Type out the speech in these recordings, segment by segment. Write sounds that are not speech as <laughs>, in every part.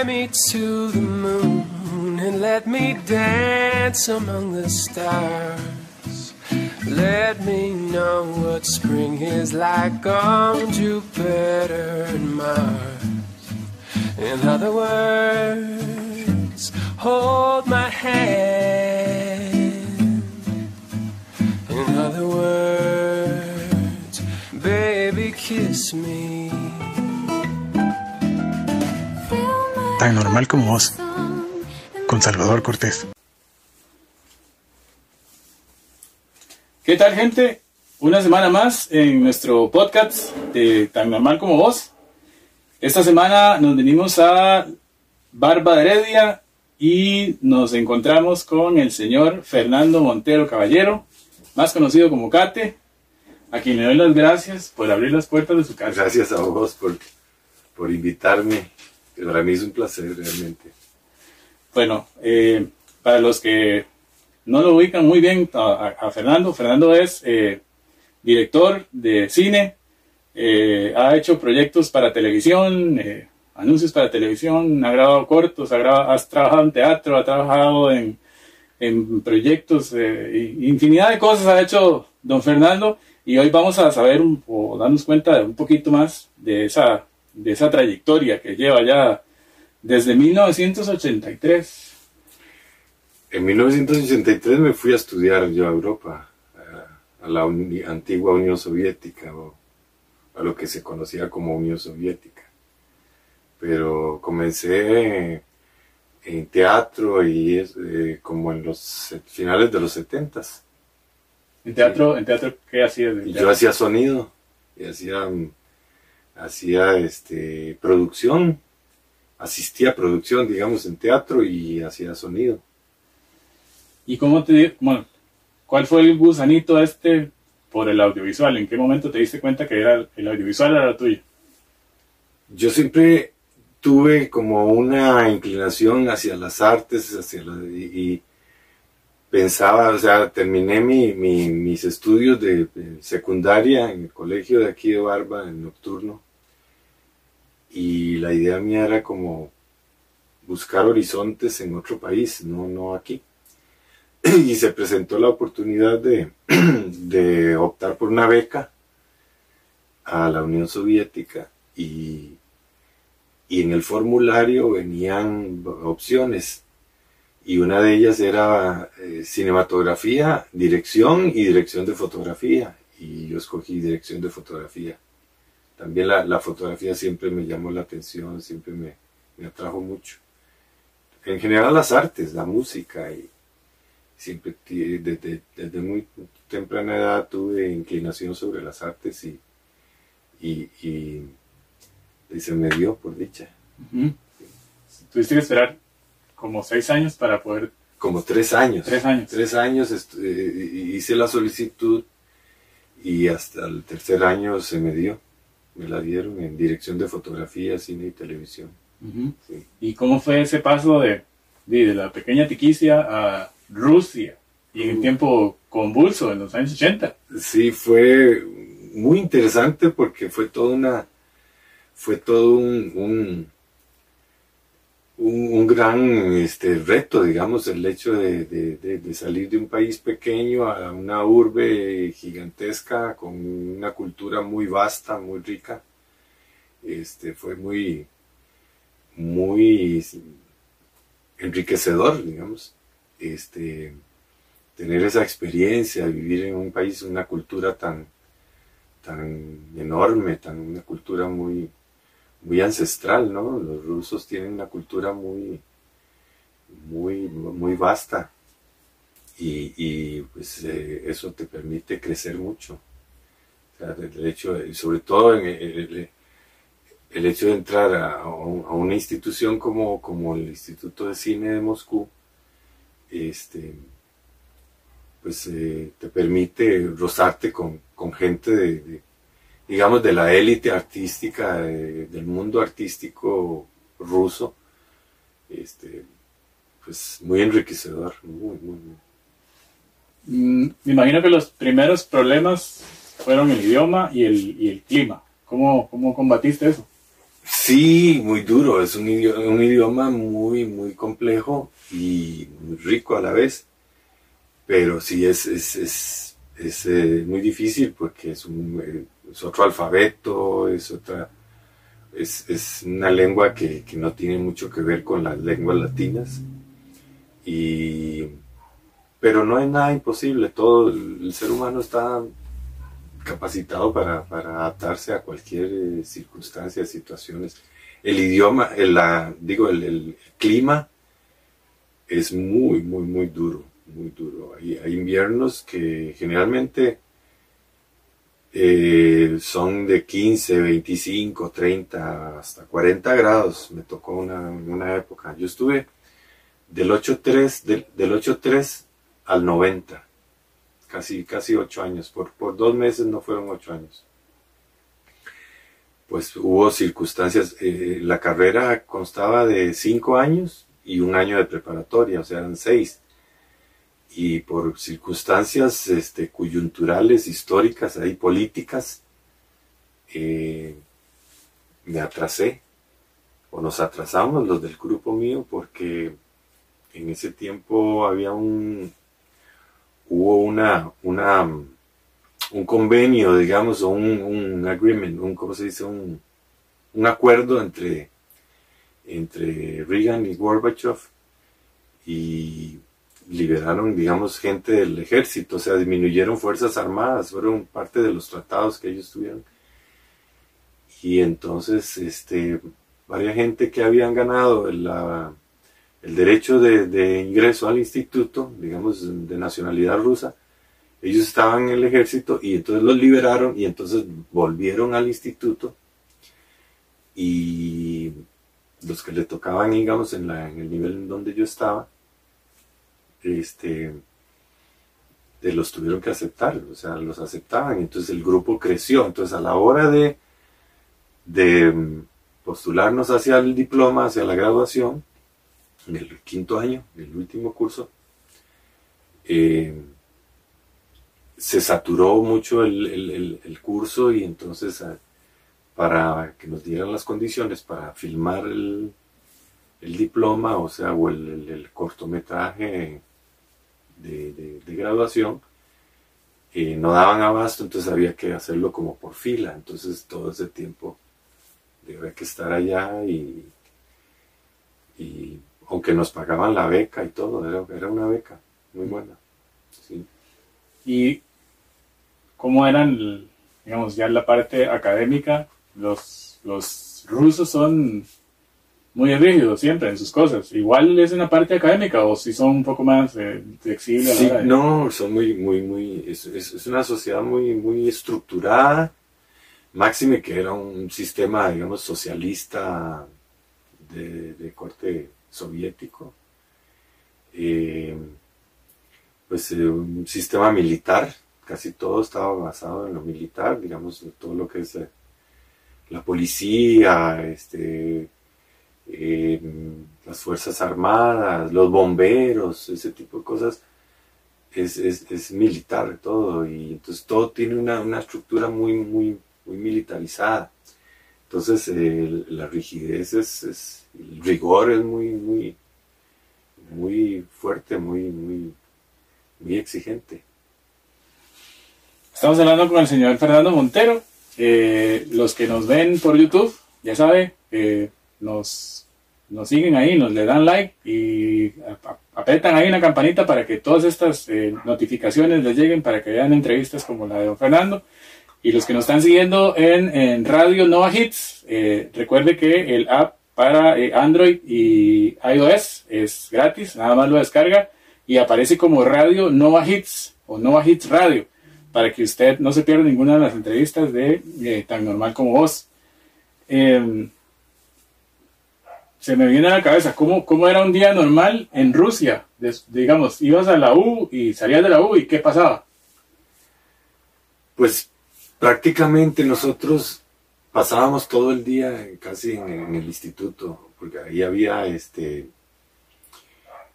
Fly me to the moon and let me dance among the stars. Let me know what spring is like on Jupiter and Mars. In other words, hold my hand. In other words, baby, kiss me. Tan normal como vos, con Salvador Cortés. ¿Qué tal gente? Una semana más en nuestro podcast de Tan Normal como Vos. Esta semana nos venimos a Barba de Heredia y nos encontramos con el señor Fernando Montero Caballero, más conocido como Cate, a quien le doy las gracias por abrir las puertas de su casa. Gracias a vos por, por invitarme. Para mí es un placer realmente. Bueno, eh, para los que no lo ubican muy bien a, Fernando, Fernando es eh, director de cine, eh, ha hecho proyectos para televisión, anuncios para televisión, ha grabado cortos, ha grabado, has trabajado en teatro, ha trabajado en, proyectos, infinidad de cosas ha hecho don Fernando y hoy vamos a saber un- o darnos cuenta de un poquito más de esa, de esa trayectoria que lleva ya desde 1983. En 1983 me fui a estudiar yo a Europa, a, a la uni- antigua Unión Soviética, o a lo que se conocía como Unión Soviética. Pero comencé en teatro y es, eh, como en los finales de los 70 En teatro, en teatro ¿qué hacías? teatro? yo hacía sonido, y hacía, mm, hacía este, producción, asistía a producción, digamos, en teatro y hacía sonido. ¿Y cómo te bueno, cuál fue el gusanito este por el audiovisual? ¿En qué momento te diste cuenta que era el audiovisual era tuyo? Yo siempre tuve como una inclinación hacia las artes, hacia la- y, y pensaba, o sea, terminé mi- mi- mis estudios de, de secundaria en el colegio de aquí de Barba, en nocturno, la idea mía era como buscar horizontes en otro país, no, no aquí. <clears throat> Y se presentó la oportunidad <clears throat> de, optar por una beca a la Unión Soviética y, y en el formulario venían opciones y una de ellas era eh, cinematografía, dirección y dirección de fotografía y yo escogí dirección de fotografía. También la, la fotografía siempre me llamó la atención, siempre me, me atrajo mucho. En general las artes, la música y siempre desde, desde muy temprana edad tuve inclinación sobre las artes y, y, y, y se me dio por dicha. Tuviste que esperar como seis años para poder... Como tres años. Tres años. Tres años eh, hice la solicitud y hasta el tercer año se me dio. Me la dieron en dirección de fotografía, cine y televisión. Sí. ¿Y cómo fue ese paso de, de, de la pequeña Tiquicia a Rusia? Y en el Uh. tiempo convulso, en los años 80. Sí, fue muy interesante porque fue toda una, fue todo un, un, un, gran este, reto, digamos, el hecho de, de- de- de salir de un país pequeño a una urbe gigantesca con una cultura muy vasta, muy rica. Este, fue muy, muy enriquecedor, digamos. Este, tener esa experiencia, vivir en un país, una cultura tan, tan enorme, tan, una cultura muy, muy ancestral, ¿no? Los rusos tienen una cultura muy, muy, muy vasta y, pues eh, eso te permite crecer mucho. El hecho, de- sobre todo en el, el- hecho de entrar a, a un- a una institución como, como el Instituto de Cine de Moscú, este, pues eh, te permite rozarte con, con gente de, digamos, de la élite artística, de- del mundo artístico ruso, este, pues muy enriquecedor, muy, muy, muy. Mm, Me imagino que los primeros problemas fueron el idioma y el, y el clima. ¿Cómo, ¿Cómo combatiste eso? Sí, muy duro, es un idioma, un idioma muy, muy complejo y muy rico a la vez, pero sí es, es, es, es eh, muy difícil porque es, un, eh, es otro alfabeto, es otra, es, es una lengua que, que, no tiene mucho que ver con las lenguas latinas, y, pero no hay nada imposible, todo el ser humano está capacitado para, para adaptarse a cualquier eh, circunstancia, situaciones. El idioma, el, la, digo, el, clima es muy, muy, muy duro, muy duro. Hay inviernos que generalmente eh, son de 15, 25, 30, hasta 40 grados. Me tocó una, una época. Yo estuve del 8.3 del, del 8.3 al 90 casi, casi ocho años, por, por dos meses no fueron ocho años. Pues hubo circunstancias, eh, la carrera constaba de cinco años y un año de preparatoria, o sea, eran seis. Y por circunstancias este, coyunturales, históricas, ahí políticas, eh, me atrasé, o nos atrasamos los del grupo mío, porque en ese tiempo había un, hubo una, una, un convenio, digamos, o un, un agreement, un, ¿cómo se dice? Un, un acuerdo entre, entre Reagan y Gorbachev liberaron, digamos, gente del ejército, o sea, disminuyeron fuerzas armadas, fueron parte de los tratados que ellos tuvieron. Y entonces, este, varias gente que habían ganado la, el derecho de, ingreso al instituto, digamos, de nacionalidad rusa, ellos estaban en el ejército y entonces los liberaron y entonces volvieron al instituto y los que le tocaban, digamos, en, en el nivel en donde yo estaba, este, los tuvieron que aceptar, o sea, los aceptaban, entonces el grupo creció, entonces a la hora de, de postularnos hacia el diploma, hacia la graduación, en el quinto año, en el último curso, eh, se saturó mucho el, curso y entonces ah, para que nos dieran las condiciones para filmar el, diploma, o sea, o el, cortometraje de, graduación, eh, no daban abasto, entonces había que hacerlo como por fila, entonces todo ese tiempo debía que estar allá y, y aunque nos pagaban la beca y todo, era, una beca muy buena. ¿Y cómo eran, digamos, ya la parte académica? Los, los rusos son muy rígidos siempre en sus cosas. Igual es en la parte académica o si son un poco más eh, flexibles. Sí, no, son muy, muy, muy, es, es, una sociedad muy, muy estructurada. Máxime que era un sistema, digamos, socialista de, de corte soviético, eh, pues eh, un sistema militar, casi todo estaba basado en lo militar, digamos, todo lo que es eh, la policía, este, las Fuerzas Armadas, los bomberos, ese tipo de cosas, es, es, militar todo, y entonces todo tiene una, una estructura muy, muy, muy militarizada. Entonces la rigidez es el rigor es muy, muy, muy fuerte, muy, muy, muy exigente. Estamos hablando con el señor Fernando Montero. los que nos ven por YouTube, ya saben, nos, nos siguen ahí, nos le dan like y apretan ahí una campanita para que todas estas eh, notificaciones les lleguen para que vean entrevistas como la de don Fernando. Y los que nos están siguiendo en, Radio Nova Hits, eh, recuerde que el app para eh, Android y iOS. Es gratis, nada más lo descarga y aparece como Radio Nova Hits o Nova Hits Radio para que usted no se pierda ninguna de las entrevistas de Tan Normal como Vos. Se me viene a la cabeza ¿cómo, cómo era un día normal en Rusia. digamos, ibas a la U y salías de la U y ¿qué pasaba? Pues prácticamente nosotros pasábamos todo el día casi en, el instituto, porque ahí había este,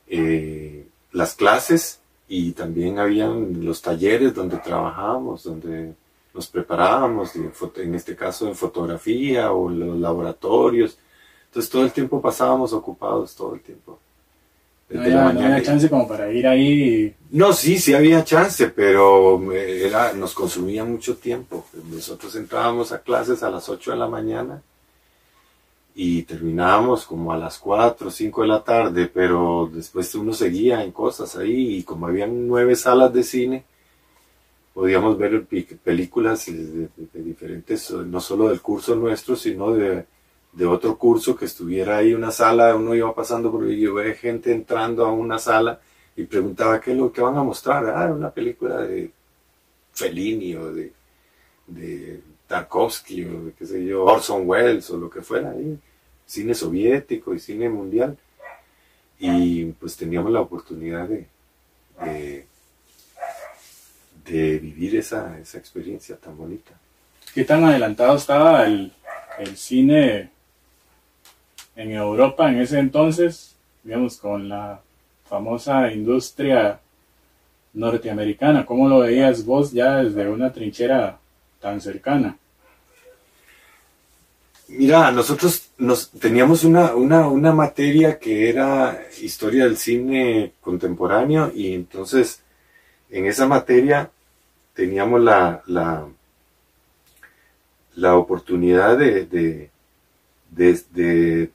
eh, las clases y también habían los talleres donde trabajábamos, donde nos preparábamos, en, este caso en fotografía o los laboratorios. Entonces todo el tiempo pasábamos ocupados, todo el tiempo. No Desde la había, no mañana. había chance como para ir ahí. y- No, sí, sí había chance, pero eh, era, nos consumía mucho tiempo. Nosotros entrábamos a clases a las 8 de la mañana y terminábamos como a las 4 o 5 de la tarde, pero después uno seguía en cosas ahí y como habían nueve salas de cine, podíamos ver películas de, de- de diferentes, no solo del curso nuestro, sino de, de otro curso que estuviera ahí una sala, uno iba pasando por y yo veía gente entrando a una sala y preguntaba qué es lo que van a mostrar. Ah, una película de Fellini o de, de Tarkovsky o de qué sé yo, Orson Welles o lo que fuera ahí, cine soviético y cine mundial. Y pues teníamos la oportunidad de, de, de vivir esa, esa experiencia tan bonita. ¿Qué tan adelantado estaba el, el cine en Europa en ese entonces? Digamos, con la famosa industria norteamericana. ¿Cómo lo veías vos ya desde una trinchera tan cercana? Mira, nosotros nos, teníamos una, una, una materia que era historia del cine contemporáneo y entonces en esa materia teníamos la, la, la oportunidad de, de, de,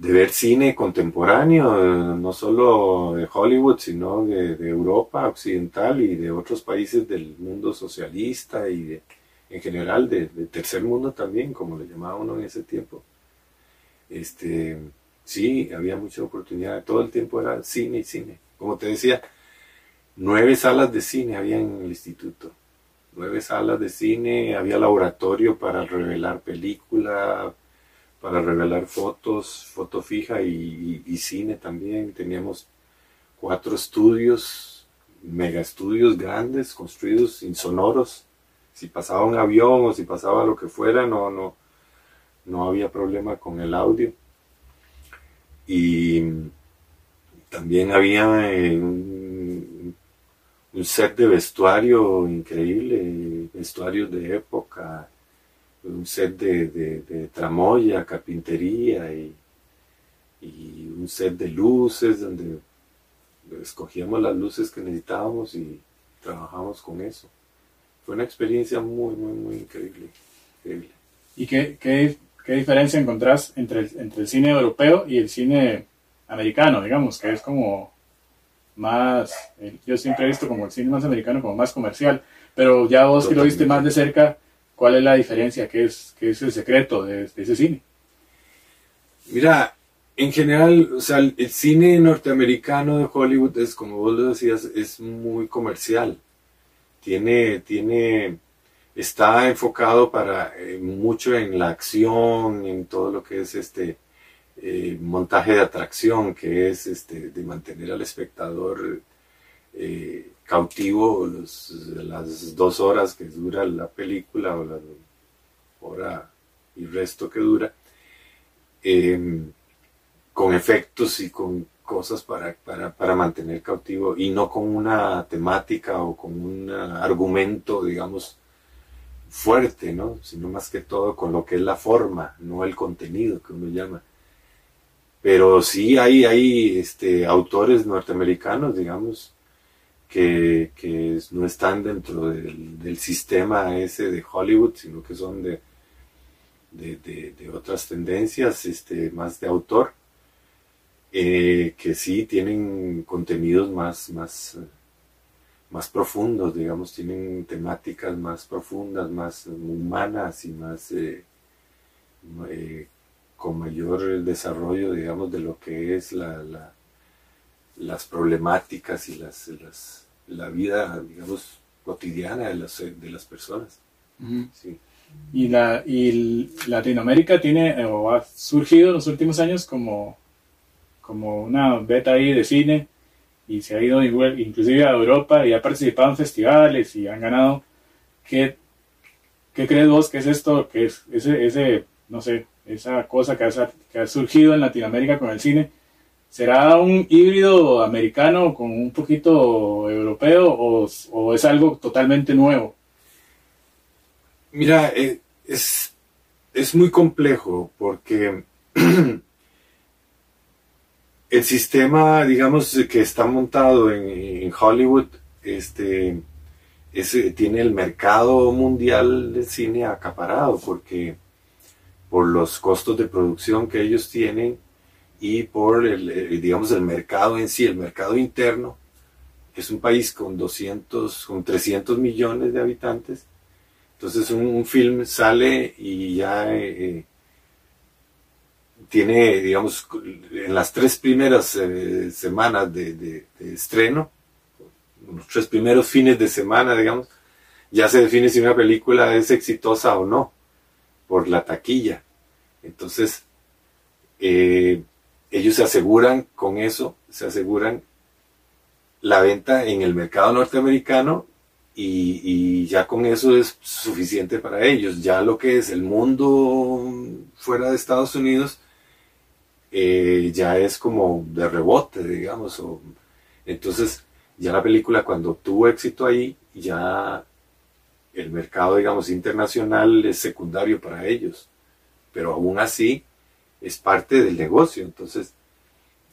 de ver cine contemporáneo, no solo de Hollywood, sino de, Europa occidental y de otros países del mundo socialista y de, en general de, de tercer mundo también, como le llamaba uno en ese tiempo. Este, sí, había mucha oportunidad, todo el tiempo era cine y cine. Como te decía, nueve salas de cine había en el instituto. Nueve salas de cine, había laboratorio para revelar película, para revelar fotos, foto fija y, cine también. Teníamos cuatro estudios, mega estudios grandes, construidos insonoros. Si pasaba un avión o si pasaba lo que fuera, no, no, no había problema con el audio. Y también había eh, un, un set de vestuario increíble, vestuarios de época, un set de, de- de tramoya, carpintería y, y un set de luces donde escogíamos las luces que necesitábamos y trabajamos con eso. Fue una experiencia muy, muy, muy increíble. increíble. ¿Y qué, qué, qué diferencia encontrás entre el, entre el cine europeo y el cine americano, digamos, que es como más, eh, yo siempre he visto como el cine más americano como más comercial, pero ya vos que lo viste más de cerca, ¿cuál es la diferencia? ¿Qué es, qué es el secreto de, ese cine? Mira, en general, o sea, el, el cine norteamericano de Hollywood es, como vos lo decías, es muy comercial. Tiene, tiene, está enfocado para eh, mucho en la acción, en todo lo que es este eh, montaje de atracción, que es este de mantener al espectador eh, cautivo los- las dos horas que dura la película o la hora y resto que dura. em, con efectos y con cosas para, para, para mantener cautivo y no con una temática o con un argumento, digamos, fuerte, ¿no? Sino más que todo con lo que es la forma, no el contenido que uno llama. Pero sí hay, hay este, autores norteamericanos, digamos, que, no están dentro del, sistema ese de Hollywood, sino que son de, otras tendencias, este, más de autor, eh, que sí tienen contenidos más, más, más profundos, digamos, tienen temáticas más profundas, más humanas y más eh, eh, con mayor desarrollo, digamos, de lo que es la- las problemáticas y las, las- la vida, digamos, cotidiana de las, de las personas. Sí. Y, la, y Latinoamérica tiene, eh, o ha surgido en los últimos años como, como una beta ahí de cine y se ha ido inclusive a Europa y ha participado en festivales y han ganado. ¿Qué, qué crees vos que es esto? que es ese, ese, no sé, esa cosa que ha, que ha surgido en Latinoamérica con el cine? ¿Será un híbrido americano con un poquito europeo o, o es algo totalmente nuevo? Mira, eh, es, es muy complejo porque <clears throat> el sistema, digamos, que está montado en, Hollywood, este, tiene el mercado mundial del cine acaparado porque por los costos de producción que ellos tienen y por el, digamos, el mercado en sí, el mercado interno. Es un país con 200, con 300 millones de habitantes. Entonces un, film sale y ya eh, tiene, digamos, en las tres primeras eh, semanas de, estreno, los tres primeros fines de semana, digamos, ya se define si una película es exitosa o no, por la taquilla. Entonces, eh, ellos se aseguran con eso, se aseguran la venta en el mercado norteamericano y, ya con eso es suficiente para ellos. Ya lo que es el mundo fuera de Estados Unidos eh, ya es como de rebote, digamos. entonces, ya la película cuando tuvo éxito ahí, ya el mercado, digamos, internacional es secundario para ellos. Pero aún así, es parte del negocio. Entonces,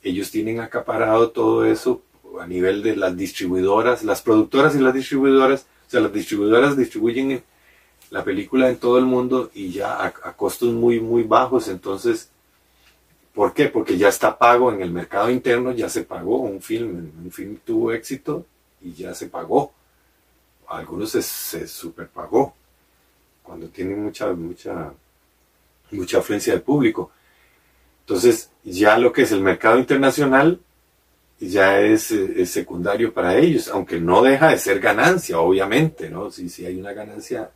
ellos tienen acaparado todo eso a nivel de las distribuidoras, las productoras y las distribuidoras. O sea, las distribuidoras distribuyen la película en todo el mundo y ya a, costos muy, muy bajos. Entonces, ¿por qué? Porque ya está pago en el mercado interno, ya se pagó un film. Un film tuvo éxito y ya se pagó. algunos se, se superpagó cuando tienen mucha, mucha, mucha afluencia del público. Entonces, ya lo que es el mercado internacional ya es, secundario para ellos, aunque no deja de ser ganancia, obviamente, ¿no? Si, si hay una ganancia,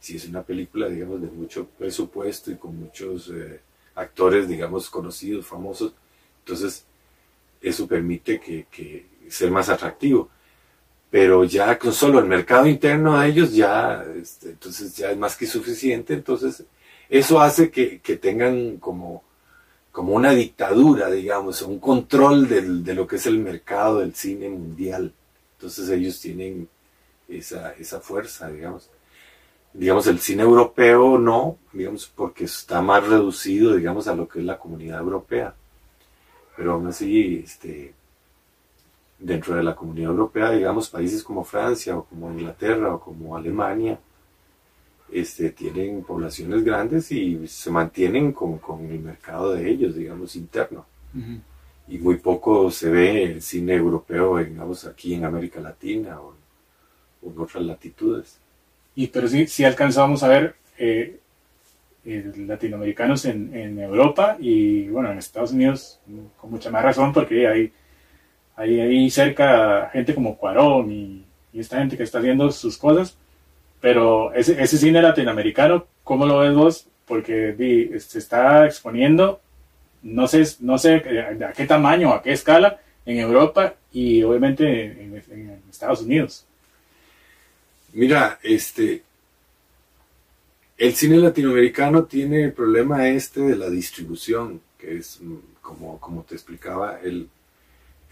si es una película, digamos, de mucho presupuesto y con muchos eh, actores, digamos, conocidos, famosos, entonces eso permite que, que ser más atractivo. Pero ya con solo el mercado interno de ellos ya, este, entonces ya es más que suficiente, entonces eso hace que, que tengan como como una dictadura, digamos, un control de lo que es el mercado del cine mundial. Entonces ellos tienen esa, esa fuerza, digamos. Digamos, el cine europeo no, digamos, porque está más reducido, digamos, a lo que es la comunidad europea. Pero aún así, este, dentro de la comunidad europea, digamos, países como Francia o como Inglaterra o como Alemania, este, tienen poblaciones grandes y se mantienen con, el mercado de ellos, digamos, interno. Y muy poco se ve el cine europeo, digamos, aquí en América Latina o, en otras latitudes. Y pero sí, sí alcanzamos a ver eh, eh, latinoamericanos en, Europa y, bueno, en Estados Unidos con mucha más razón porque hay, hay ahí cerca gente como Cuarón y, y esta gente que está haciendo sus cosas pero ese, ese cine latinoamericano, ¿cómo lo ves vos? Porque se está exponiendo, no sé, no sé a qué tamaño, a qué escala, en Europa y obviamente en, Estados Unidos. Mira, este, el cine latinoamericano tiene el problema este de la distribución, que es mm, como, como te explicaba, el,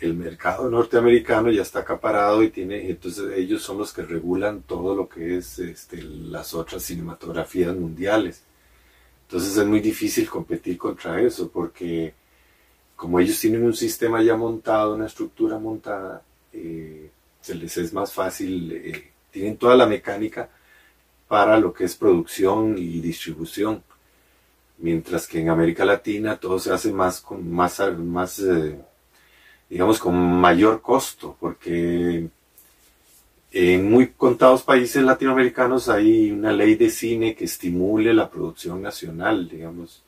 el mercado norteamericano ya está acaparado y tiene, entonces ellos son los que regulan todo lo que es este, las otras cinematografías mundiales. Entonces es muy difícil competir contra eso porque como ellos tienen un sistema ya montado, una estructura montada, eh, se les es más fácil, eh, tienen toda la mecánica para lo que es producción y distribución. Mientras que en América Latina todo se hace más con más, más eh, digamos, con mayor costo, porque en muy contados países latinoamericanos hay una ley de cine que estimule la producción nacional, digamos.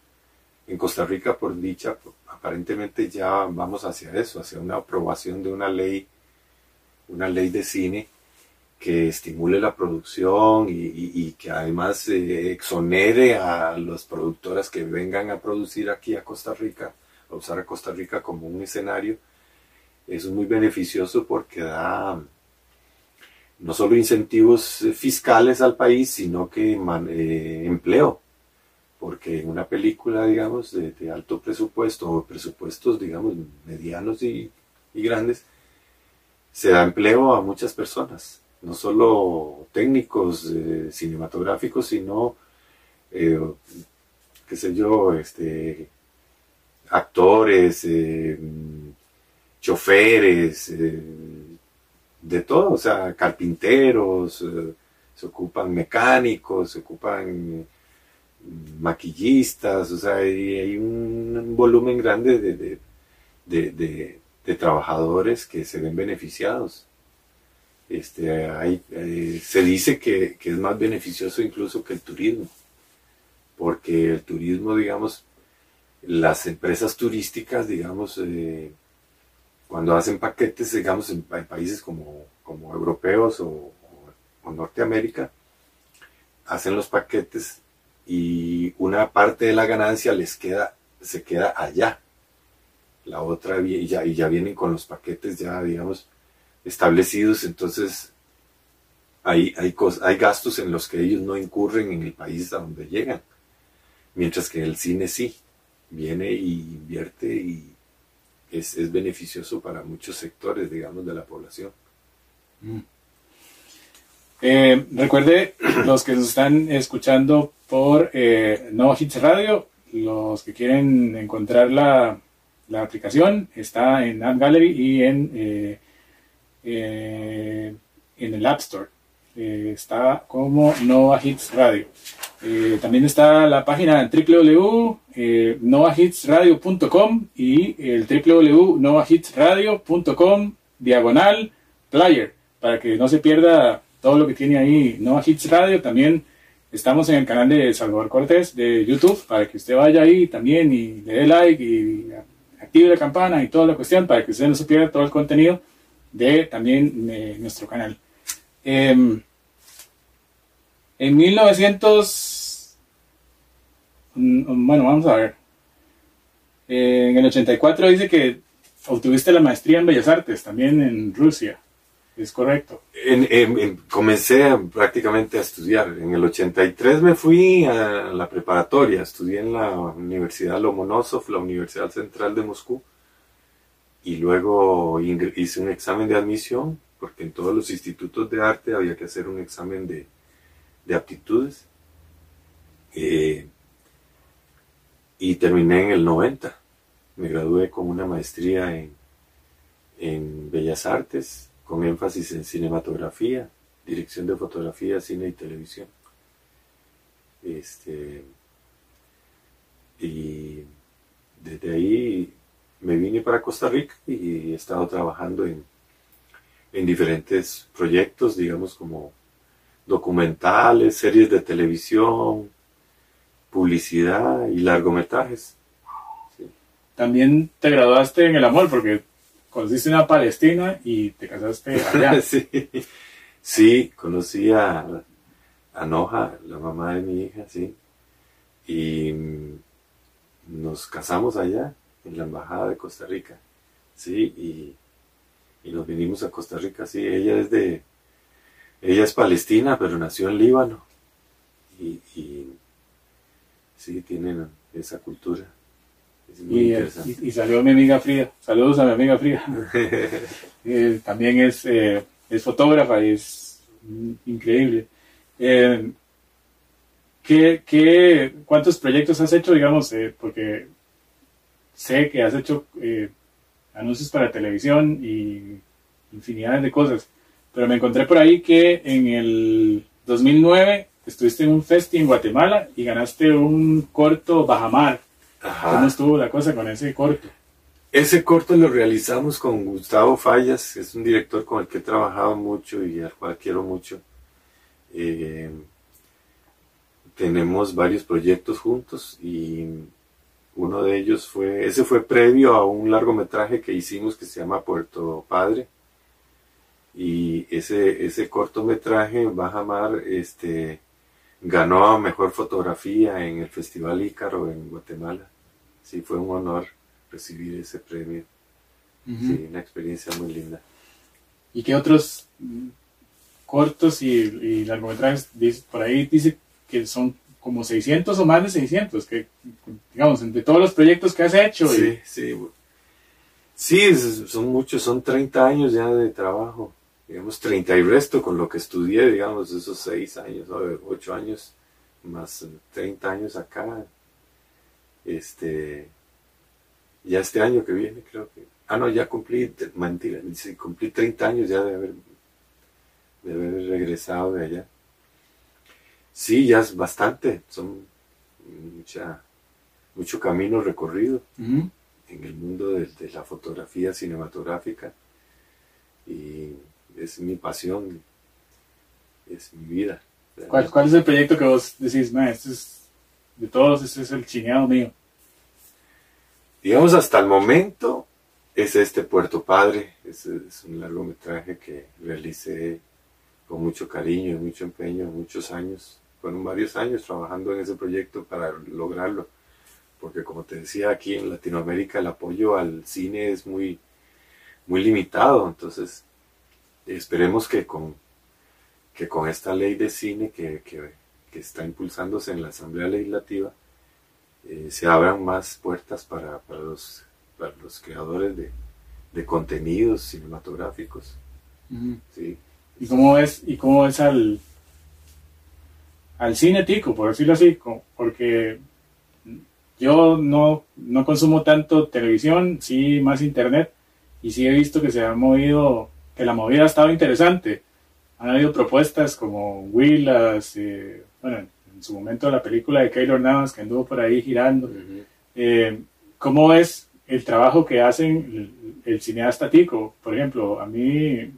En Costa Rica, por dicha, aparentemente ya vamos hacia eso, hacia una aprobación de una ley, una ley de cine que estimule la producción y, que además eh, exonere a las productoras que vengan a producir aquí a Costa Rica, a usar a Costa Rica como un escenario es muy beneficioso porque da no solo incentivos eh, fiscales al país, sino que eh, empleo. Porque en una película, digamos, de, alto presupuesto o presupuestos, digamos, medianos y, grandes, se da empleo a muchas personas. no solo técnicos eh, cinematográficos, sino, qué sé yo, este, actores, choferes, eh, de todo, o sea, carpinteros, eh, se ocupan mecánicos, se ocupan maquillistas, o sea, hay, un volumen grande de, de, trabajadores que se ven beneficiados. Este, hay, eh, se dice que, que es más beneficioso incluso que el turismo, porque el turismo, digamos, las empresas turísticas, digamos, cuando hacen paquetes, digamos, en, pa- en países como, como europeos o, o- Norteamérica, hacen los paquetes y una parte de la ganancia les queda, se queda allá. La otra, y ya, y ya vienen con los paquetes ya, digamos, establecidos, entonces hay, hay, hay gastos en los que ellos no incurren en el país a donde llegan, mientras que el cine sí, viene y invierte y es, es beneficioso para muchos sectores, digamos, de la población. Eh, recuerde, <clears throat> los que nos están escuchando por eh, Hits Radio, los que quieren encontrar la, la aplicación, está en App Gallery y en, eh, eh, en el App Store. Eh, está como Nova Hits Radio. Eh, también está la página www.novahitsradio.com y el www.novahitsradio.com diagonal player para que no se pierda todo lo que tiene ahí Nova Hits Radio. También estamos en el canal de Salvador Cortés de YouTube para que usted vaya ahí también y le dé like y active la campana y toda la cuestión para que usted no se pierda todo el contenido de también de nuestro canal. Em, en 1900, mm, bueno, vamos a ver. Eh, en el 84 dice que obtuviste la maestría en Bellas Artes, también en Rusia. Es correcto. En- en- en- comencé a- prácticamente a estudiar. En el 83 me fui a la preparatoria, estudié en la Universidad Lomonosov, la Universidad Central de Moscú, y luego hice un examen de admisión, porque en todos los institutos de arte había que hacer un examen de, de aptitudes. Eh, y terminé en el 90. Me gradué con una maestría en, en Bellas Artes, con énfasis en cinematografía, dirección de fotografía, cine y televisión. Este, y desde ahí me vine para Costa Rica y he estado trabajando en, en diferentes proyectos, digamos como documentales, series de televisión, publicidad y largometrajes. También te graduaste en el amor porque conociste una palestina y te casaste allá. <laughs> sí. Sí, conocí a, a Noja, la mamá de mi hija, sí. Y mm, nos casamos allá, en la Embajada de Costa Rica. Sí, y, y nos vinimos a Costa Rica, sí. Ella es de. Ella es palestina, pero nació en Líbano. Y, y sí, tienen esa cultura. Es muy Y, interesante. y- y salió mi amiga Frida. Saludos a mi amiga Frida. <laughs> Eh, también es, eh, es fotógrafa y es increíble. Eh, ¿qué, qué, cuántos proyectos has hecho, digamos? eh, porque sé que has hecho eh, anuncios para televisión y infinidad de cosas. Pero me encontré por ahí que en el 2009 estuviste en un festi en Guatemala y ganaste un corto Bajamar. Ajá. ¿Cómo estuvo la cosa con ese corto? Ese corto lo realizamos con Gustavo Fallas, que es un director con el que he trabajado mucho y al cual quiero mucho. Eh, tenemos varios proyectos juntos y uno de ellos fue, ese fue previo a un largometraje que hicimos que se llama Puerto Padre. Y ese, ese cortometraje, Baja Mar, este, ganó a Mejor Fotografía en el Festival Ícaro en Guatemala. Sí, fue un honor recibir ese premio. Sí, una experiencia muy linda. ¿Y qué otros cortos y, y largometrajes dice- por ahí dice que son como 600 o más de 600? Que, digamos, entre todos los proyectos que has hecho. y- Sí, sí. Sí, son muchos, son 30 años ya de trabajo. Digamos, 30 y resto con lo que estudié, digamos, esos 6 años, 8 años, más 30 años acá. Este, ya este año que viene, creo que. Ah, no, ya cumplí, mentira, cumplí 30 años ya de haber, de haber regresado de allá. Sí, ya es bastante, son mucha, mucho camino recorrido en el mundo de, la fotografía cinematográfica y es mi pasión, es mi vida. ¿Cuál, ¿Cuál, es el proyecto que vos decís, este es, de todos, este es el chineado mío? Digamos, hasta el momento es este Puerto Padre, es, es un largometraje que realicé con mucho cariño y mucho empeño, muchos años. Fueron varios años trabajando en ese proyecto para lograrlo, porque como te decía, aquí en Latinoamérica el apoyo al cine es muy, muy limitado, entonces esperemos que con, que con esta ley de cine que, está impulsándose en la Asamblea Legislativa, eh, se abran más puertas para, los, los creadores de, contenidos cinematográficos. ¿Y cómo es, y cómo es al, al cine tico, por decirlo así? Porque yo no, no consumo tanto televisión, sí más internet, y sí he visto que se ha movido que la movida ha estado interesante. Han habido propuestas como Willas, eh, bueno, en su momento la película de Keylor Navas que anduvo por ahí girando. Eh, ¿Cómo es el trabajo que hacen el, cineasta tico? Por ejemplo, a mí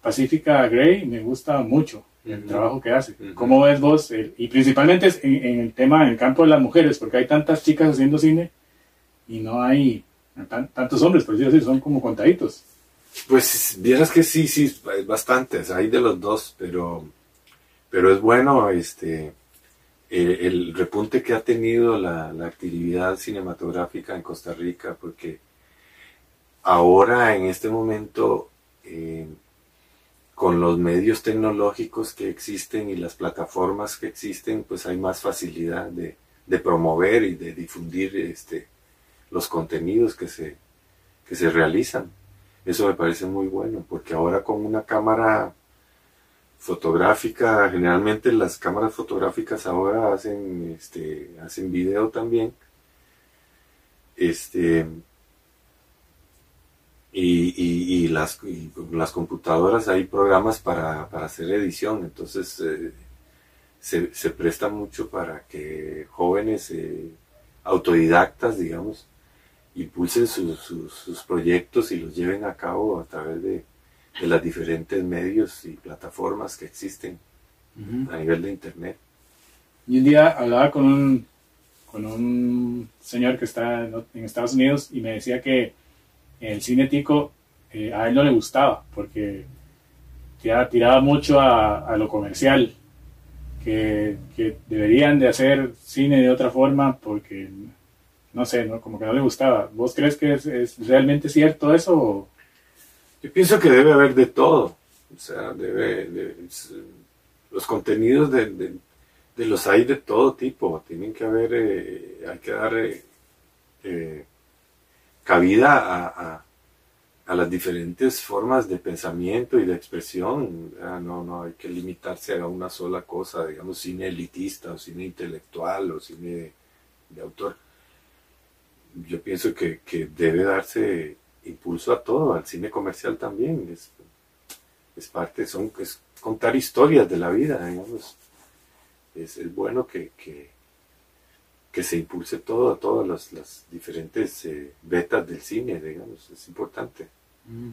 Pacifica Gray me gusta mucho el trabajo que hace. ¿Cómo ves vos? y principalmente en, el tema, en el campo de las mujeres, porque hay tantas chicas haciendo cine y no hay tantos hombres, por decirlo así, son como contaditos. Pues vieras que sí, sí, bastantes, hay de los dos, pero, pero es bueno este, el repunte que ha tenido la, actividad cinematográfica en Costa Rica, porque ahora en este momento, eh, con los medios tecnológicos que existen y las plataformas que existen, pues hay más facilidad de, de promover y de difundir este, los contenidos que se, que se realizan. Eso me parece muy bueno, porque ahora con una cámara fotográfica, generalmente las cámaras fotográficas ahora hacen, este, hacen video también. Este, y, las, las computadoras hay programas para, hacer edición, entonces eh, se, se, presta mucho para que jóvenes eh, autodidactas, digamos, impulsen sus proyectos y los lleven a cabo a través de, de los diferentes medios y plataformas que existen a nivel de Internet. Y un día hablaba con un, con un señor que está en Estados Unidos y me decía que el cine tico eh, a él no le gustaba porque tiraba, tiraba mucho a, a, lo comercial, que, que, deberían de hacer cine de otra forma porque no sé, ¿no? como que no le gustaba. ¿Vos crees que es, realmente cierto eso? Yo pienso que debe haber de todo. O sea, debe, los contenidos de, los hay de todo tipo. Tienen que haber, eh, hay que dar eh, eh, cabida a, a, las diferentes formas de pensamiento y de expresión. No, no hay que limitarse a una sola cosa, digamos, cine elitista o cine intelectual o cine de autor yo pienso que, debe darse impulso a todo, al cine comercial también. Es, es parte, son, es contar historias de la vida, digamos. Es, bueno que, que, se impulse todo a todas las, diferentes eh, betas del cine, digamos, es importante. Mm.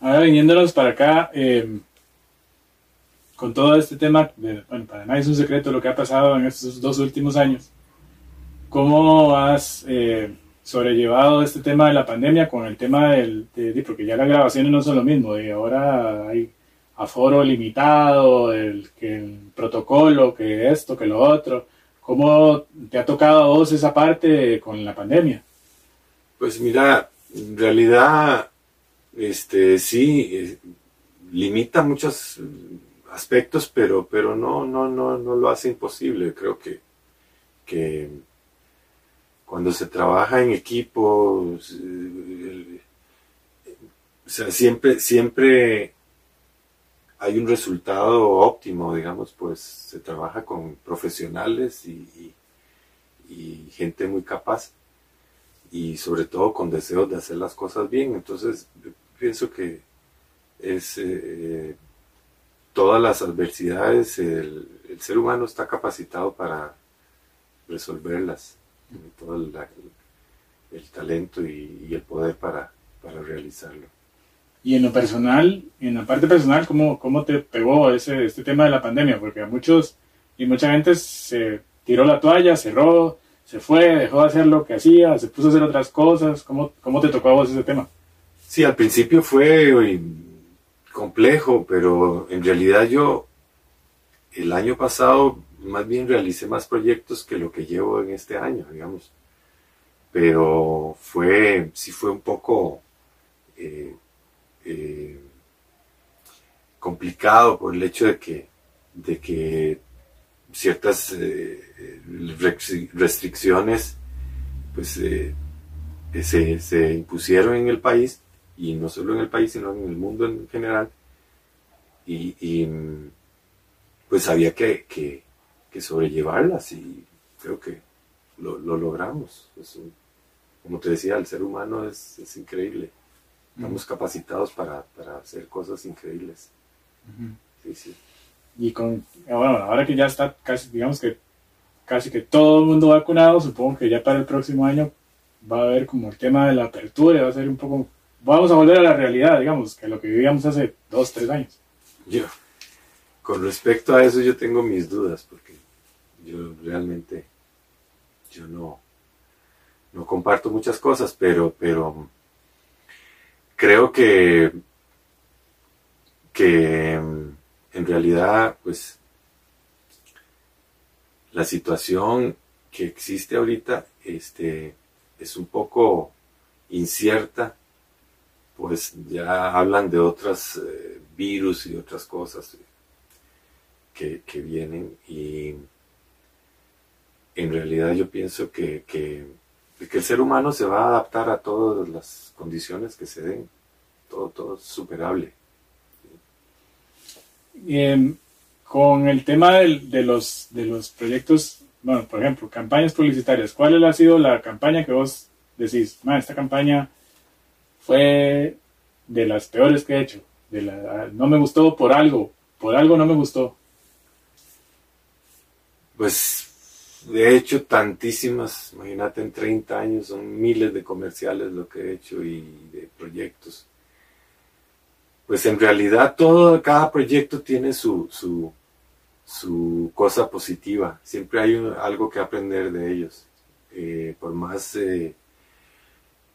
Ahora viniéndonos para acá, em, con todo este tema, bueno, para nadie es un secreto lo que ha pasado en estos dos últimos años. ¿Cómo has eh, sobrellevado este tema de la pandemia con el tema del, de, porque ya las grabaciones no son lo mismo, y ahora hay aforo limitado, el, que el protocolo, que esto, que lo otro. ¿Cómo te ha tocado a vos esa parte con la pandemia? Pues mira, en realidad, este, sí, eh, limita muchos aspectos, pero, pero no, no, no, no lo hace imposible. Creo que, que cuando se trabaja en equipo, o sea, siempre, siempre hay un resultado óptimo, digamos, pues se trabaja con profesionales y, gente muy capaz y sobre todo con deseos de hacer las cosas bien. Entonces, pienso que es eh, todas las adversidades, el, ser humano está capacitado para resolverlas, todo el, talento y, el poder para, para realizarlo. Y en lo personal, en la parte personal, ¿cómo, cómo te pegó ese, este tema de la pandemia? Porque a muchos y mucha gente se tiró la toalla, cerró, se fue, dejó de hacer lo que hacía, se puso a hacer otras cosas. ¿Cómo, cómo te tocó a vos ese tema? Sí, al principio fue complejo, pero en realidad yo el año pasado más bien realicé más proyectos que lo que llevo en este año, digamos. Pero fue, sí fue un poco eh, eh, complicado por el hecho de que, de que ciertas eh, restricciones pues se, se, impusieron en el país y no solo en el país sino en el mundo en general y, pues había que, que, sobrellevarlas y creo que lo, logramos como te decía el ser humano es, es increíble Estamos capacitados para, para, hacer cosas increíbles. Sí, sí. Y con, bueno, ahora que ya está casi, digamos que casi que todo el mundo vacunado, supongo que ya para el próximo año va a haber como el tema de la apertura, va a ser un poco, vamos a volver a la realidad, digamos, que lo que vivíamos hace dos, tres años. Yo, con respecto a eso yo tengo mis dudas, porque yo realmente, yo no, no comparto muchas cosas, pero, pero creo que, que mm, en realidad, pues, la situación que existe ahorita este, es un poco incierta, pues ya hablan de otros eh, virus y otras cosas que, vienen y en realidad yo pienso que, que que el ser humano se va a adaptar a todas las condiciones que se den, todo, todo es superable. Em, con el tema de, los, de los proyectos, bueno, por ejemplo, campañas publicitarias, ¿cuál ha sido la campaña que vos decís, esta campaña fue de las peores que he hecho, de la, no me gustó por algo, por algo no me gustó? Pues de hecho tantísimas, imagínate en 30 años son miles de comerciales lo que he hecho y de proyectos. Pues en realidad todo, cada proyecto tiene su, su, su cosa positiva, siempre hay algo que aprender de ellos. Eh, por más eh,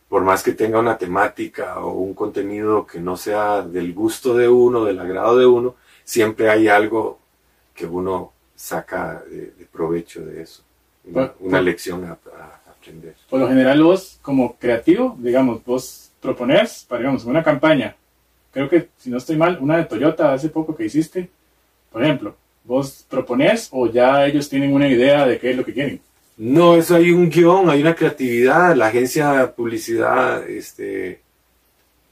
por más que tenga una temática o un contenido que no sea del gusto de uno, del agrado de uno, siempre hay algo que uno saca de, provecho de eso, una, lección a, aprender. Por lo general vos, como creativo, digamos, vos propones para, digamos, una campaña, creo que, si no estoy mal, una de Toyota hace poco que hiciste, por ejemplo, vos propones o ya ellos tienen una idea de qué es lo que quieren. No, eso hay un guion, hay una creatividad, la agencia de publicidad este,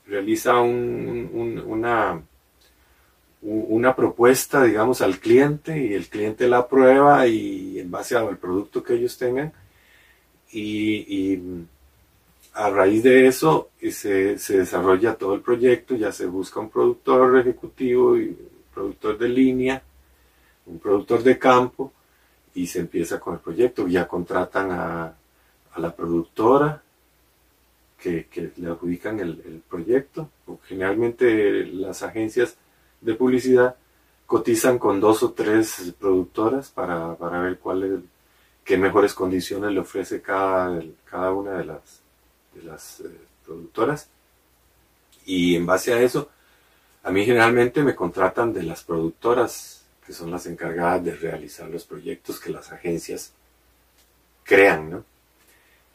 realiza un, una una propuesta, digamos, al cliente y el cliente la aprueba y en base al producto que ellos tengan. Y, a raíz de eso se, se, desarrolla todo el proyecto, ya se busca un productor ejecutivo y un productor de línea, un productor de campo y se empieza con el proyecto. Ya contratan a, a la productora que, que, le adjudican el, el proyecto. Generalmente las agencias de publicidad cotizan con dos o tres productoras para, para ver cuál qué mejores condiciones le ofrece cada, cada una de las, de las eh, productoras. Y en base a eso, a mí generalmente me contratan de las productoras que son las encargadas de realizar los proyectos que las agencias crean, ¿no?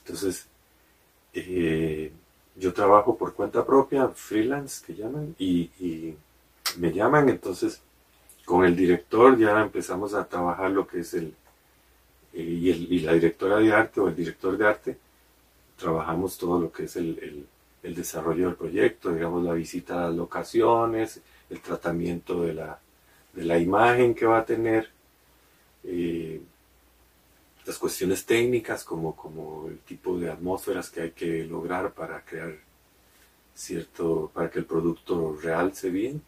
Entonces, eh, yo trabajo por cuenta propia, freelance que llaman, y me llaman, entonces con el director ya empezamos a trabajar lo que es el, eh, y, el, y la directora de arte o el director de arte, trabajamos todo lo que es el, el desarrollo del proyecto, digamos la visita a las locaciones, el tratamiento de la, de la imagen que va a tener, eh, las cuestiones técnicas como, como el tipo de atmósferas que hay que lograr para crear cierto, para que el producto realce bien.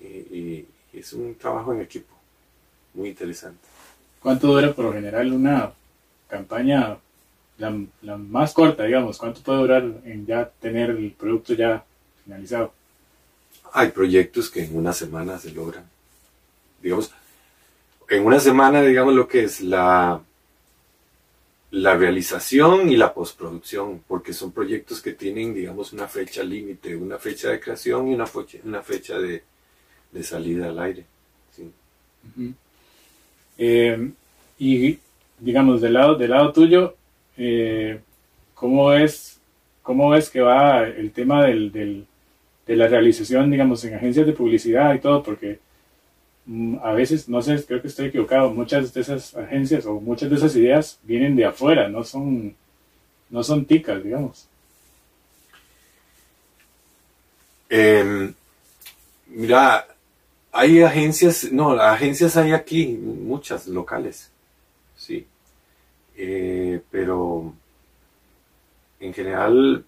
Y, es un trabajo en equipo muy interesante. ¿Cuánto dura por lo general una campaña, la, la, más corta, digamos? ¿Cuánto puede durar en ya tener el producto ya finalizado? Hay proyectos que en una semana se logran. Digamos, en una semana, digamos, lo que es la, la realización y la postproducción, porque son proyectos que tienen, digamos, una fecha límite, una fecha de creación y una fecha, una fecha de, salida al aire. Eh, y, digamos, del lado, del lado tuyo, eh, ¿cómo, es, ¿cómo ves que va el tema del, del, de la realización, digamos, en agencias de publicidad y todo? Porque Mm, a veces, no sé, creo que estoy equivocado, muchas de esas agencias o muchas de esas ideas vienen de afuera, no son, no son ticas, digamos. Em, mira, hay agencias, no, agencias hay aquí, muchas locales, sí, eh, pero en general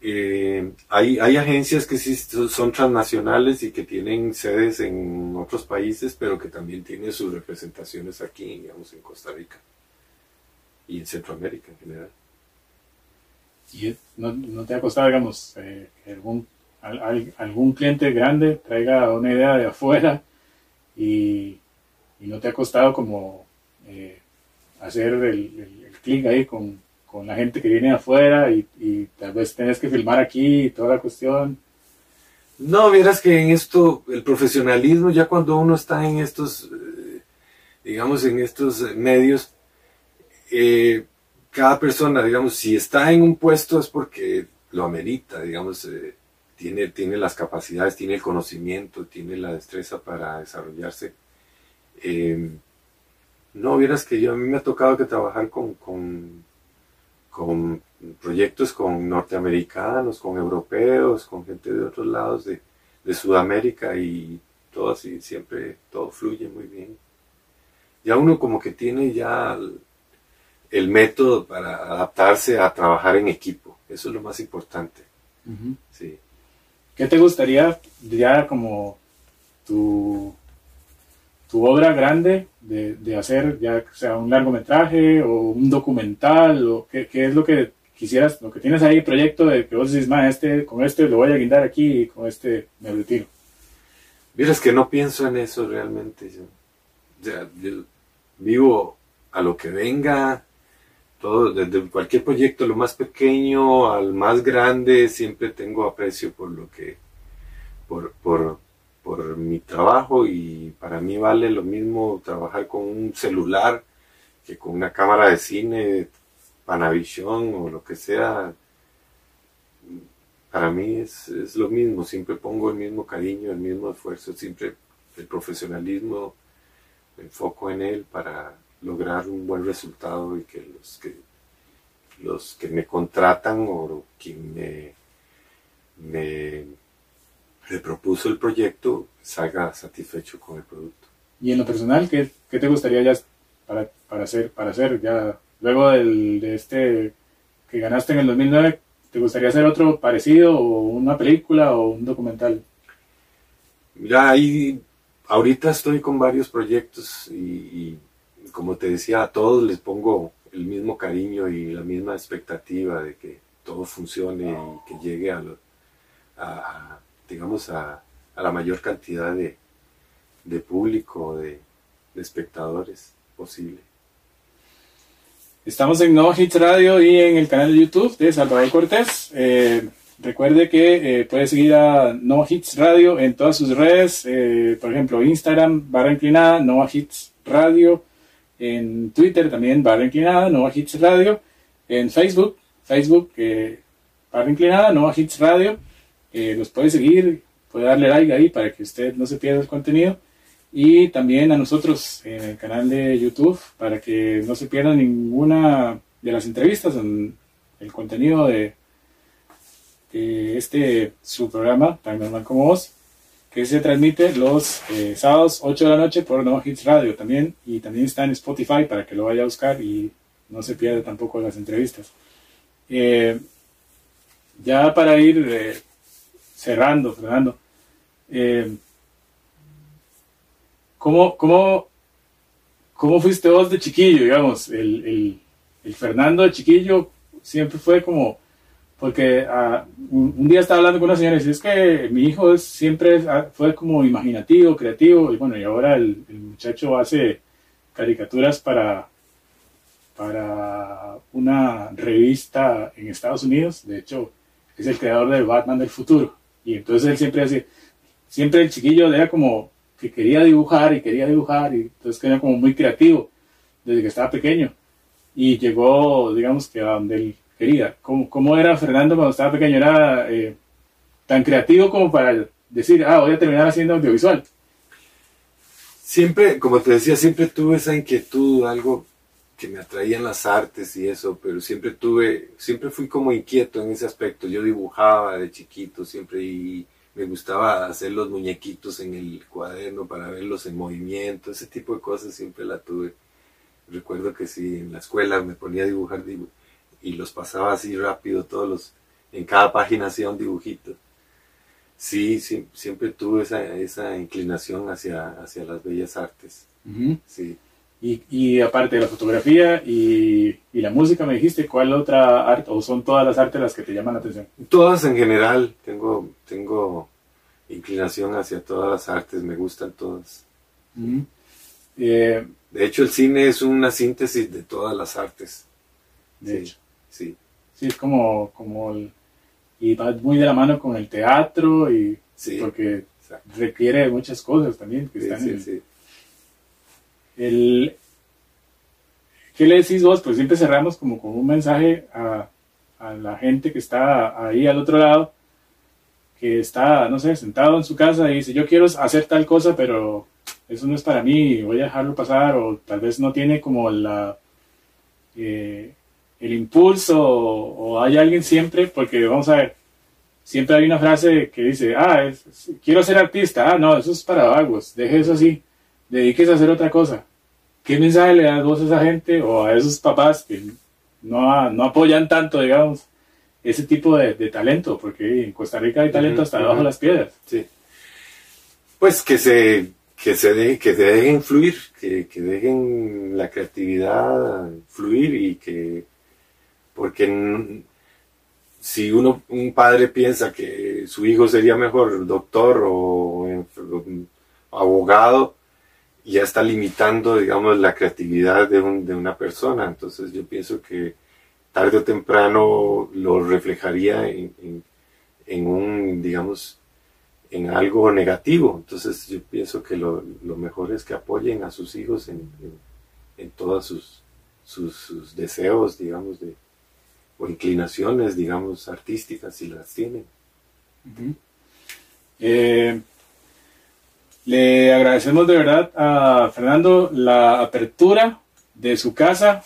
eh, hay, hay agencias que sí son transnacionales y que tienen sedes en otros países, pero que también tienen sus representaciones aquí, digamos, en Costa Rica y en Centroamérica en general. ¿Y no, te ha costado, digamos, eh, que algún, algún cliente grande traiga una idea de afuera y, no te ha costado como eh, hacer el, el, el clic ahí con, con la gente que viene de afuera y, tal vez tenés que filmar aquí y toda la cuestión. No, vieras que en esto, el profesionalismo, ya cuando uno está en estos, eh, digamos, en estos medios, eh, cada persona, digamos, si está en un puesto es porque lo amerita, digamos, eh, tiene, tiene las capacidades, tiene el conocimiento, tiene la destreza para desarrollarse. no, vieras que yo a mí me ha tocado que trabajar con, con con proyectos con norteamericanos, con europeos, con gente de otros lados de, Sudamérica y todo así, siempre todo fluye muy bien. Ya uno como que tiene ya el, método para adaptarse a trabajar en equipo, eso es lo más importante. sí. ¿Qué te gustaría ya como tu tu obra grande de, hacer ya sea un largometraje o un documental o qué, es lo que quisieras, lo que tienes ahí, proyecto de que vos decís, este, con este lo voy a guindar aquí y con este me retiro. Vieras que no pienso en eso realmente. Yo, vivo a lo que venga, desde cualquier proyecto, lo más pequeño al más grande, siempre tengo aprecio por lo que, por, por, por mi trabajo y para mí vale lo mismo trabajar con un celular que con una cámara de cine, Panavision o lo que sea. Para mí es, lo mismo, siempre pongo el mismo cariño, el mismo esfuerzo, siempre el profesionalismo, me enfoco en él para lograr un buen resultado y que los que, los que me contratan o quien me, me le propuso el proyecto salga satisfecho con el producto. Y en lo personal, ¿qué, qué te gustaría ya para, para, hacer, para hacer ya luego del, de este que ganaste en el 2009? ¿Te gustaría hacer otro parecido o una película o un documental? Mira, ahí ahorita estoy con varios proyectos y, como te decía, a todos les pongo el mismo cariño y la misma expectativa de que todo funcione y que llegue a, lo, a, digamos, a, la mayor cantidad de, público, de, espectadores posible. Estamos en No Hits Radio y en el canal de YouTube de Salvador Cortés. Eh, recuerde que eh, puede seguir a No Hits Radio en todas sus redes, eh, por ejemplo, Instagram, barra inclinada, No Hits Radio, en Twitter también, barra inclinada, No Hits Radio, en Facebook, Facebook, barra inclinada, No Hits Radio eh, los puede seguir, puede darle like ahí para que usted no se pierda el contenido. Y también a nosotros en el canal de YouTube para que no se pierda ninguna de las entrevistas, el contenido de, eh, este su programa, tan normal como vos, que se transmite los eh, sábados 8 de la noche por No Hits Radio también, y también está en Spotify para que lo vaya a buscar y no se pierda tampoco las entrevistas. Eh, ya para ir eh, cerrando, Fernando, ¿cómo, cómo, cómo fuiste vos de chiquillo, digamos? El, el Fernando de chiquillo siempre fue como, porque ah, un, día estaba hablando con una señora y dice, es que mi hijo es- siempre ah, fue como imaginativo, creativo, y bueno, y ahora el, muchacho hace caricaturas para, para una revista en Estados Unidos, de hecho, es el creador de Batman del futuro, y entonces él siempre decía, siempre el chiquillo era como que quería dibujar y quería dibujar, y entonces era como muy creativo desde que estaba pequeño, y llegó, digamos que a donde él quería. ¿Cómo, cómo era Fernando cuando estaba pequeño? ¿Era eh, tan creativo como para decir, ah, voy a terminar haciendo audiovisual? Siempre, como te decía, siempre tuve esa inquietud, algo que me atraían las artes y eso, pero siempre tuve, siempre fui como inquieto en ese aspecto. Yo dibujaba de chiquito siempre y me gustaba hacer los muñequitos en el cuaderno para verlos en movimiento, ese tipo de cosas siempre la tuve. Recuerdo que si en la escuela me ponía a dibujar dibu- y los pasaba así rápido, todos los, en cada página hacía un dibujito. Sí, sí, siempre tuve esa, esa inclinación hacia, hacia las bellas artes. Sí. Y, y aparte de la fotografía y, y la música, me dijiste, ¿cuál otra arte, o son todas las artes las que te llaman la atención? Todas en general, tengo, tengo inclinación hacia todas las artes, me gustan todas. Eh, De hecho, el cine es una síntesis de todas las artes. de Sí, hecho, Sí, sí, es como, como el- y va muy de la mano con el teatro, y sí. porque exacto. requiere muchas cosas también que Sí, están sí, en, sí. El, ¿Qué le decís vos? Pues siempre cerramos como con un mensaje a, a la gente que está ahí al otro lado, que está, no sé, sentado en su casa y dice, yo quiero hacer tal cosa, pero eso no es para mí, voy a dejarlo pasar, o tal vez no tiene como la, eh, el impulso, o, o hay alguien siempre, porque vamos a ver, siempre hay una frase que dice, ah, es- es- quiero ser artista, ah, no, eso es para vagos, deje eso así, dedíquese a hacer otra cosa. ¿Qué mensaje le das vos a esa gente o a esos papás que no, no apoyan tanto, digamos, ese tipo de, de talento? Porque en Costa Rica hay talento hasta debajo de las piedras. Sí. Pues que se, que se, de- que se dejen fluir, que, que dejen la creatividad fluir y que, porque si uno, un padre piensa que su hijo sería mejor doctor o abogado, ya está limitando, digamos, la creatividad de, un- de una persona. Entonces yo pienso que tarde o temprano lo reflejaría en, en- un, digamos, en algo negativo. Entonces yo pienso que lo, lo mejor es que apoyen a sus hijos en, en, en todos sus, sus, sus deseos, digamos, de, o inclinaciones, digamos, artísticas, si las tienen. Eh, le agradecemos de verdad a Fernando la apertura de su casa,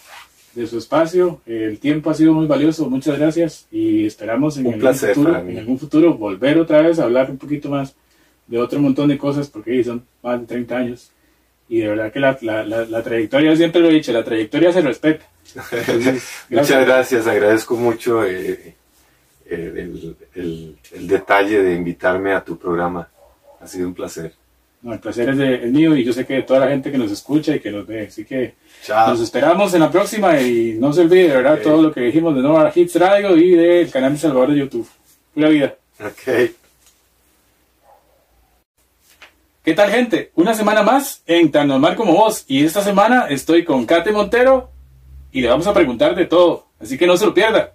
de su espacio. El tiempo ha sido muy valioso. Muchas gracias y esperamos en, Un algún, placer futuro, en algún futuro volver otra vez a hablar un poquito más de otro montón de cosas porque son más de 30 años. Y de verdad que la, la, la, la trayectoria, siempre lo he dicho, la trayectoria se respeta. Entonces, <laughs> Muchas gracias, agradezco mucho eh, eh, el, el- el detalle de invitarme a tu programa. Ha sido un placer. No, el placer es, de- es mío y yo sé que de toda la gente que nos escucha y que nos ve. Así que Chao. nos esperamos en la próxima y no se olvide, de verdad, todo lo que dijimos de Nova Hits Radio y del canal de Salvador de YouTube. Pura vida. Ok. ¿Qué tal, gente? Una semana más en Tan Normal como Vos. Y esta semana estoy con Kate Montero y le vamos a preguntar de todo. Así que no se lo pierda.